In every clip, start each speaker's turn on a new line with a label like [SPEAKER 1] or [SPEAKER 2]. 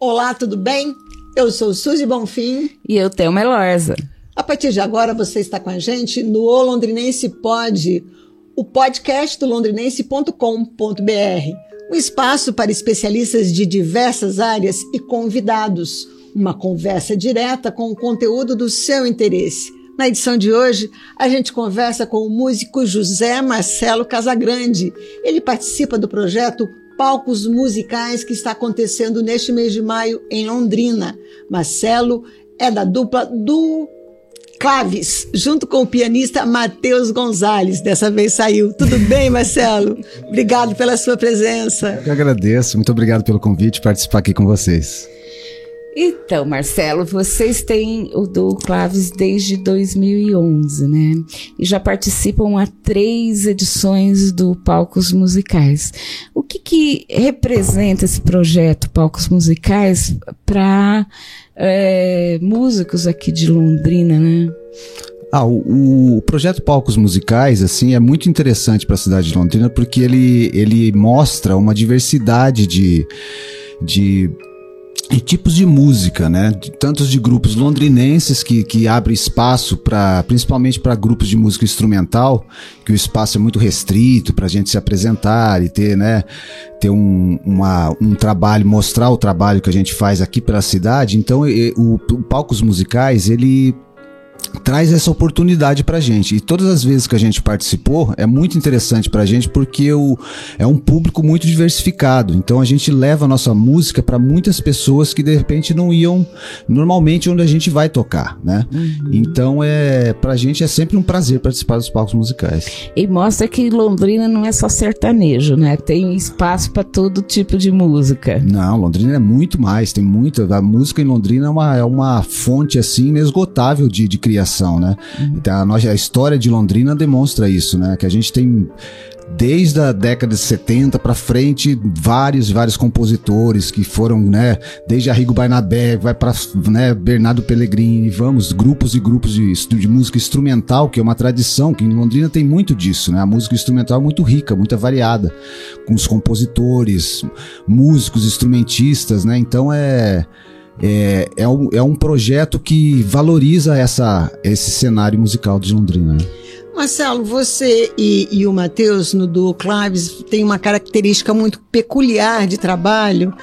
[SPEAKER 1] Olá, tudo bem? Eu sou Suzy Bonfim.
[SPEAKER 2] E eu, tenho Melorza.
[SPEAKER 1] A partir de agora, você está com a gente no O Londrinense Pod, o podcast do londrinense.com.br. Um espaço para especialistas de diversas áreas e convidados. Uma conversa direta com o conteúdo do seu interesse. Na edição de hoje, a gente conversa com o músico José Marcelo Casagrande. Ele participa do projeto palcos musicais que está acontecendo neste mês de maio em Londrina. Marcelo é da dupla do Claves, junto com o pianista Matheus Gonzalez. Dessa vez saiu. Tudo bem, Marcelo? Obrigado pela sua presença.
[SPEAKER 3] Eu que agradeço. Muito obrigado pelo convite participar aqui com vocês.
[SPEAKER 2] Então, Marcelo, vocês têm o do Claves desde 2011, né? E já participam há três edições do Palcos Musicais. O que, que representa esse projeto Palcos Musicais para é, músicos aqui de Londrina, né?
[SPEAKER 3] Ah, o, o, projeto Palcos Musicais, assim, é muito interessante para a cidade de Londrina porque ele, ele mostra uma diversidade de, de e tipos de música, né? Tantos de grupos londrinenses que, que abrem espaço para, principalmente para grupos de música instrumental, que o espaço é muito restrito para a gente se apresentar e ter, né? Ter um, uma, um trabalho, mostrar o trabalho que a gente faz aqui pela cidade. Então, e, o, o palcos musicais ele traz essa oportunidade pra gente. E todas as vezes que a gente participou, é muito interessante pra gente porque o, é um público muito diversificado. Então a gente leva a nossa música para muitas pessoas que de repente não iam normalmente onde a gente vai tocar, né? Uhum. Então é pra gente é sempre um prazer participar dos palcos musicais.
[SPEAKER 2] E mostra que Londrina não é só sertanejo, né? Tem espaço para todo tipo de música.
[SPEAKER 3] Não, Londrina é muito mais, tem muita, a música em Londrina é uma, é uma fonte assim inesgotável de, de criação, né? Uhum. Então, a, nossa, a história de Londrina demonstra isso, né? Que a gente tem desde a década de 70 para frente, vários vários compositores que foram, né, desde Arrigo Barnabé, vai para, né, Bernardo Pellegrini, vamos, grupos e grupos de, de música instrumental, que é uma tradição, que em Londrina tem muito disso, né? A música instrumental é muito rica, muito variada, com os compositores, músicos, instrumentistas, né? Então é é, é, um, é um projeto que valoriza essa, esse cenário musical de Londrina. Né?
[SPEAKER 1] Marcelo, você e, e o Matheus no Duo Claves tem uma característica muito peculiar de trabalho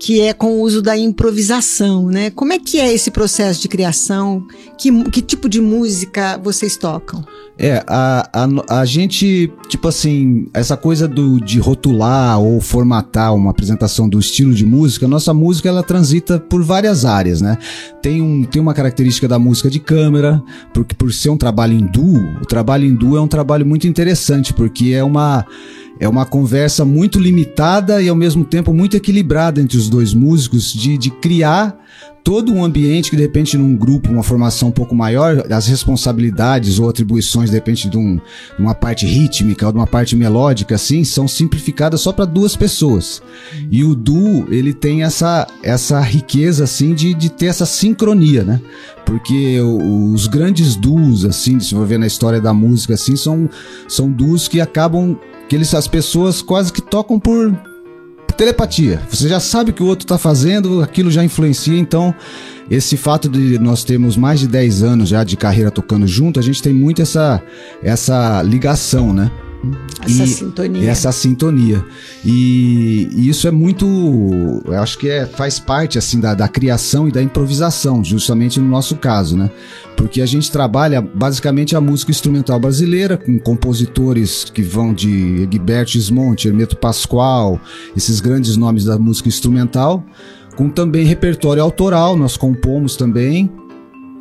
[SPEAKER 1] que é com o uso da improvisação, né? Como é que é esse processo de criação? Que, que tipo de música vocês tocam?
[SPEAKER 3] É, a, a, a gente, tipo assim, essa coisa do, de rotular ou formatar uma apresentação do estilo de música, nossa música ela transita por várias áreas, né? Tem, um, tem uma característica da música de câmera, porque por ser um trabalho hindu, o trabalho hindu é um trabalho muito interessante, porque é uma é uma conversa muito limitada e ao mesmo tempo muito equilibrada entre os dois músicos de, de criar todo um ambiente que de repente num grupo, uma formação um pouco maior, as responsabilidades ou atribuições de repente de, um, de uma parte rítmica ou de uma parte melódica assim, são simplificadas só para duas pessoas. E o duo, ele tem essa essa riqueza assim de, de ter essa sincronia, né? Porque os grandes duos assim, se for ver na história da música assim, são são duos que acabam que eles, as pessoas quase que tocam por telepatia. Você já sabe o que o outro está fazendo, aquilo já influencia, então esse fato de nós termos mais de 10 anos já de carreira tocando junto, a gente tem muito essa, essa ligação, né?
[SPEAKER 1] Essa e, sintonia.
[SPEAKER 3] Essa sintonia. E, e, isso é muito. Eu acho que é, faz parte assim da, da criação e da improvisação, justamente no nosso caso, né? Porque a gente trabalha basicamente a música instrumental brasileira, com compositores que vão de Egberto Gismonti, Hermeto Pascoal, esses grandes nomes da música instrumental, com também repertório autoral, nós compomos também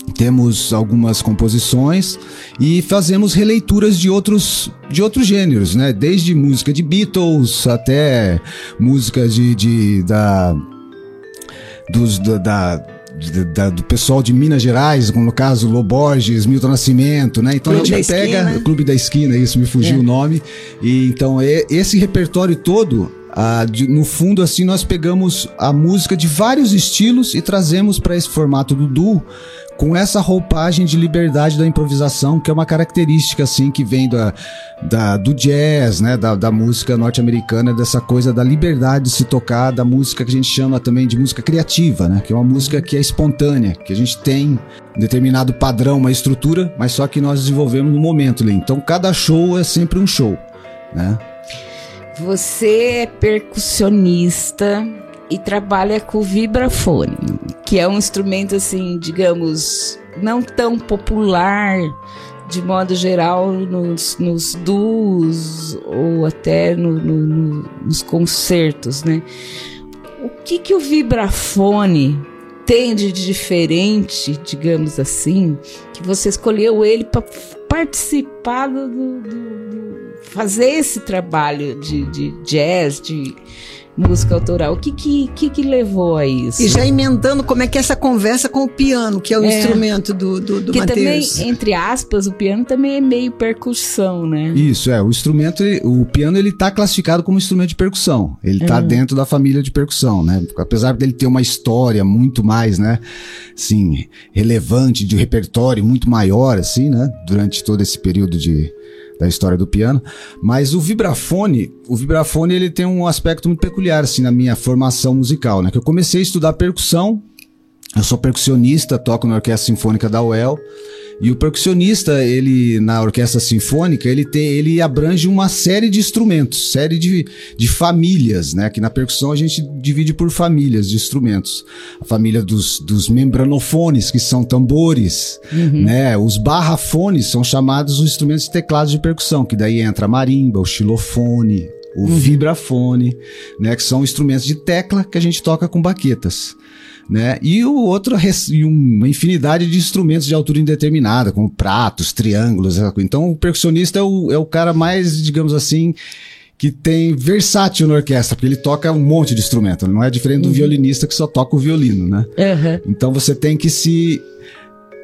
[SPEAKER 3] temos algumas composições e fazemos releituras de outros de outros gêneros, né? Desde música de Beatles até música de, de da dos da, da da, do pessoal de Minas Gerais, como no caso Loborges, Milton Nascimento, né? Então Clube a gente pega o Clube da Esquina, isso me fugiu é. o nome. E então é, esse repertório todo ah, de, no fundo, assim, nós pegamos a música de vários estilos e trazemos para esse formato do duo com essa roupagem de liberdade da improvisação, que é uma característica assim que vem da, da do jazz, né, da, da música norte-americana, dessa coisa da liberdade de se tocar, da música que a gente chama também de música criativa, né, que é uma música que é espontânea, que a gente tem um determinado padrão, uma estrutura, mas só que nós desenvolvemos no momento ali. Então cada show é sempre um show, né?
[SPEAKER 2] Você é percussionista e trabalha com vibrafone, que é um instrumento assim, digamos, não tão popular de modo geral nos, nos duos ou até no, no, nos concertos, né? O que que o vibrafone tem de diferente, digamos assim, que você escolheu ele para participar do, do, do fazer esse trabalho de, de jazz, de música autoral. O que que, que que, levou a isso?
[SPEAKER 1] E já emendando como é que é essa conversa com o piano, que é o é, instrumento do, do, do
[SPEAKER 2] que também, entre aspas, o piano também é meio percussão, né?
[SPEAKER 3] Isso, é. O instrumento, o piano, ele tá classificado como instrumento de percussão. Ele tá uhum. dentro da família de percussão, né? Apesar dele ter uma história muito mais, né? Assim, relevante, de repertório muito maior, assim, né? Durante todo esse período de da história do piano. Mas o vibrafone, o vibrafone ele tem um aspecto muito peculiar assim na minha formação musical, né? Que eu comecei a estudar percussão. Eu sou percussionista, toco na Orquestra Sinfônica da UEL. E o percussionista, ele na orquestra sinfônica, ele tem, ele abrange uma série de instrumentos, série de, de famílias, né? Que na percussão a gente divide por famílias de instrumentos. A família dos, dos membranofones, que são tambores, uhum. né? Os barrafones são chamados os instrumentos de teclado de percussão, que daí entra a marimba, o xilofone, o uhum. vibrafone, né? Que são instrumentos de tecla que a gente toca com baquetas né? E o outro, e uma infinidade de instrumentos de altura indeterminada, como pratos, triângulos. Então o percussionista é o, é o cara mais, digamos assim, que tem versátil na orquestra, porque ele toca um monte de instrumento. Não é diferente do uhum. violinista que só toca o violino, né? Uhum. Então você tem que se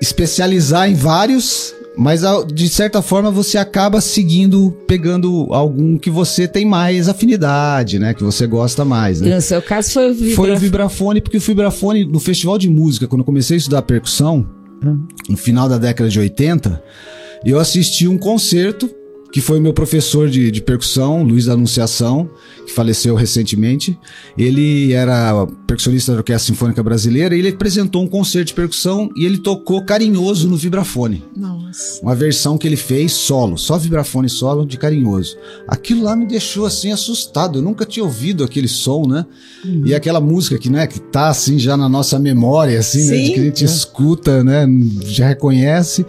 [SPEAKER 3] especializar em vários mas de certa forma você acaba seguindo, pegando algum que você tem mais afinidade, né? Que você gosta mais, né?
[SPEAKER 2] No seu caso foi o vibrafone.
[SPEAKER 3] Foi o vibrafone, porque o vibrafone, no festival de música, quando eu comecei a estudar percussão, hum. no final da década de 80, eu assisti um concerto que foi meu professor de, de percussão, Luiz da Anunciação, que faleceu recentemente. Ele era percussionista da Orquestra Sinfônica Brasileira e ele apresentou um concerto de percussão e ele tocou carinhoso no vibrafone. Nossa. Uma versão que ele fez solo, só vibrafone solo de carinhoso. Aquilo lá me deixou assim assustado. Eu nunca tinha ouvido aquele som, né? Uhum. E aquela música que, né, que tá assim já na nossa memória, assim, Sim. né? Que a gente é. escuta, né? Já reconhece.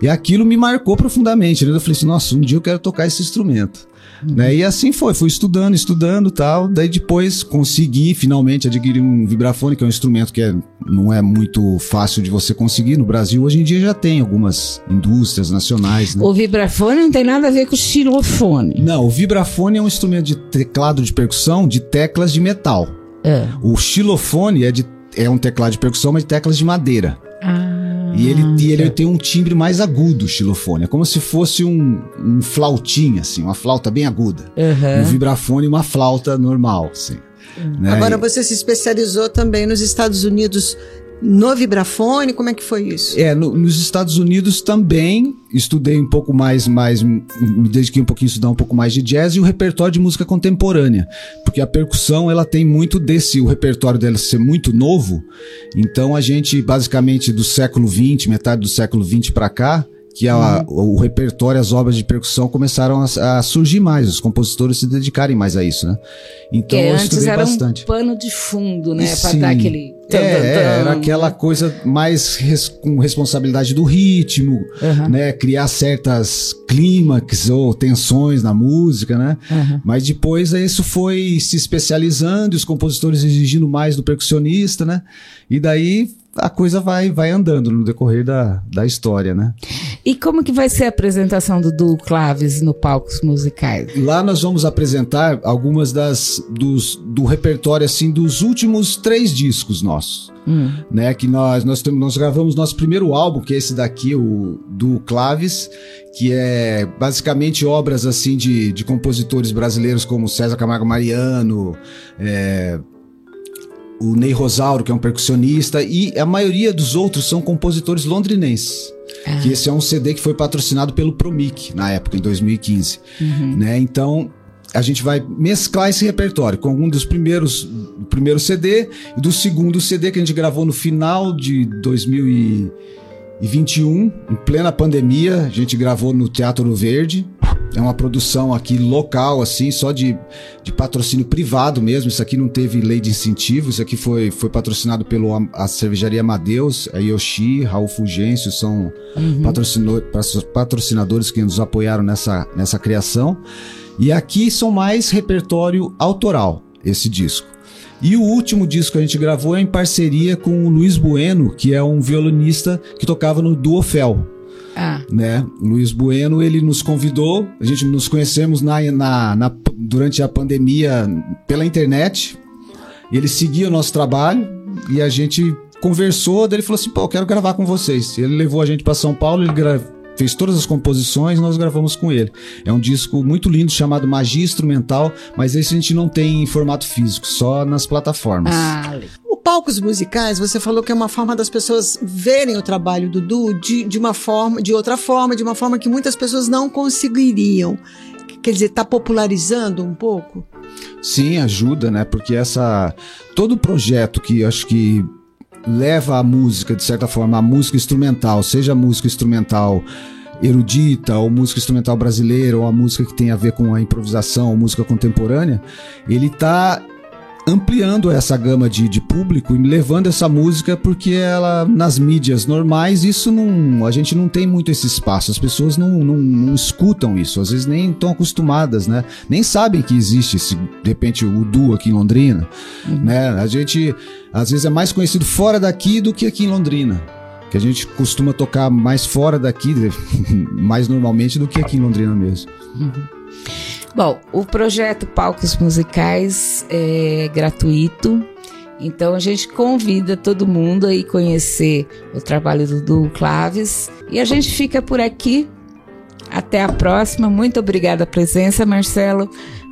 [SPEAKER 3] E aquilo me marcou profundamente. Né? Eu falei assim, nossa, um dia eu quero tocar esse instrumento. Uhum. Né? E assim foi, fui estudando, estudando tal. Daí depois consegui finalmente adquirir um vibrafone, que é um instrumento que é, não é muito fácil de você conseguir. No Brasil, hoje em dia já tem algumas indústrias nacionais. Né?
[SPEAKER 2] O vibrafone não tem nada a ver com o xilofone.
[SPEAKER 3] Não, o vibrafone é um instrumento de teclado de percussão de teclas de metal. É. O xilofone é, de, é um teclado de percussão, mas de teclas de madeira. Ah. E ele, e ele tem um timbre mais agudo, o xilofone. É como se fosse um, um flautinha, assim, uma flauta bem aguda. Uhum. Um vibrafone e uma flauta normal, assim.
[SPEAKER 1] Uhum. Né? Agora você se especializou também nos Estados Unidos no vibrafone? Como é que foi isso?
[SPEAKER 3] É, no, nos Estados Unidos também estudei um pouco mais, mais, me dediquei um pouquinho a estudar um pouco mais de jazz e o repertório de música contemporânea, porque a percussão ela tem muito desse, o repertório dela ser muito novo, então a gente basicamente do século 20, metade do século 20 para cá, que a, uhum. o repertório, as obras de percussão começaram a, a, surgir mais, os compositores se dedicarem mais a isso, né?
[SPEAKER 2] Então que eu antes era bastante. um pano de fundo, né? Para dar aquele.
[SPEAKER 3] É, era aquela coisa mais res, com responsabilidade do ritmo, uhum. né? Criar certas clímax ou tensões na música, né? Uhum. Mas depois isso foi se especializando, os compositores exigindo mais do percussionista, né? E daí a coisa vai, vai andando no decorrer da, da história, né?
[SPEAKER 2] E como que vai ser a apresentação do Duo Claves no palcos musicais?
[SPEAKER 3] Lá nós vamos apresentar algumas das dos, do repertório assim dos últimos três discos nossos, hum. né? Que nós nós temos nós gravamos nosso primeiro álbum, que é esse daqui, o do Claves, que é basicamente obras assim de, de compositores brasileiros como César Camargo Mariano, é, o Ney Rosauro, que é um percussionista, e a maioria dos outros são compositores londrinenses. Ah. Que esse é um CD que foi patrocinado pelo Promic na época, em 2015. Uhum. Né? Então, a gente vai mesclar esse repertório com algum dos primeiros do primeiro CD e do segundo CD que a gente gravou no final de 2021, em plena pandemia, a gente gravou no Teatro Verde. É uma produção aqui local, assim, só de, de patrocínio privado mesmo. Isso aqui não teve lei de incentivo. Isso aqui foi, foi patrocinado pelo a cervejaria Amadeus, a Yoshi, Raul Fulgêncio, são uhum. patrocinadores que nos apoiaram nessa, nessa criação. E aqui são mais repertório autoral, esse disco. E o último disco que a gente gravou é em parceria com o Luiz Bueno, que é um violonista que tocava no Duofel. Ah. Né? Luiz Bueno, ele nos convidou, a gente nos conhecemos na, na, na, durante a pandemia pela internet. Ele seguia o nosso trabalho e a gente conversou, daí ele falou assim, pô, eu quero gravar com vocês. Ele levou a gente para São Paulo, ele gravou fez todas as composições, nós gravamos com ele. É um disco muito lindo chamado Magia Instrumental, mas esse a gente não tem em formato físico, só nas plataformas. Ah,
[SPEAKER 1] o palcos musicais, você falou que é uma forma das pessoas verem o trabalho do Du de, de uma forma, de outra forma, de uma forma que muitas pessoas não conseguiriam. Quer dizer, está popularizando um pouco?
[SPEAKER 3] Sim, ajuda, né? Porque essa todo projeto que acho que leva a música, de certa forma, a música instrumental, seja a música instrumental erudita, ou música instrumental brasileira, ou a música que tem a ver com a improvisação, ou música contemporânea, ele está ampliando essa gama de, de público e levando essa música porque ela nas mídias normais isso não a gente não tem muito esse espaço as pessoas não, não, não escutam isso às vezes nem estão acostumadas né nem sabem que existe esse de repente o duo aqui em Londrina uhum. né a gente às vezes é mais conhecido fora daqui do que aqui em Londrina que a gente costuma tocar mais fora daqui mais normalmente do que aqui em Londrina mesmo uhum.
[SPEAKER 2] Bom, o projeto Palcos Musicais é gratuito, então a gente convida todo mundo a ir conhecer o trabalho do Du Claves e a gente fica por aqui. Até a próxima. Muito obrigada a presença, Marcelo.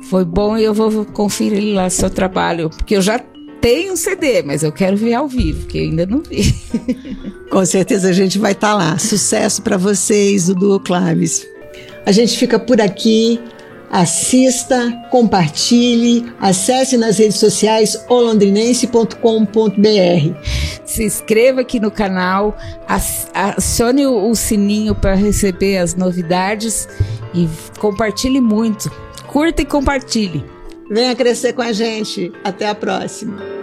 [SPEAKER 2] Foi bom e eu vou conferir lá seu trabalho, porque eu já tenho um CD, mas eu quero ver ao vivo, que eu ainda não vi.
[SPEAKER 1] Com certeza a gente vai estar tá lá. Sucesso para vocês, Dudu Claves. A gente fica por aqui assista, compartilhe, acesse nas redes sociais olondrinense.com.br.
[SPEAKER 2] Se inscreva aqui no canal, acione o sininho para receber as novidades e compartilhe muito. Curta e compartilhe.
[SPEAKER 1] Venha crescer com a gente. Até a próxima.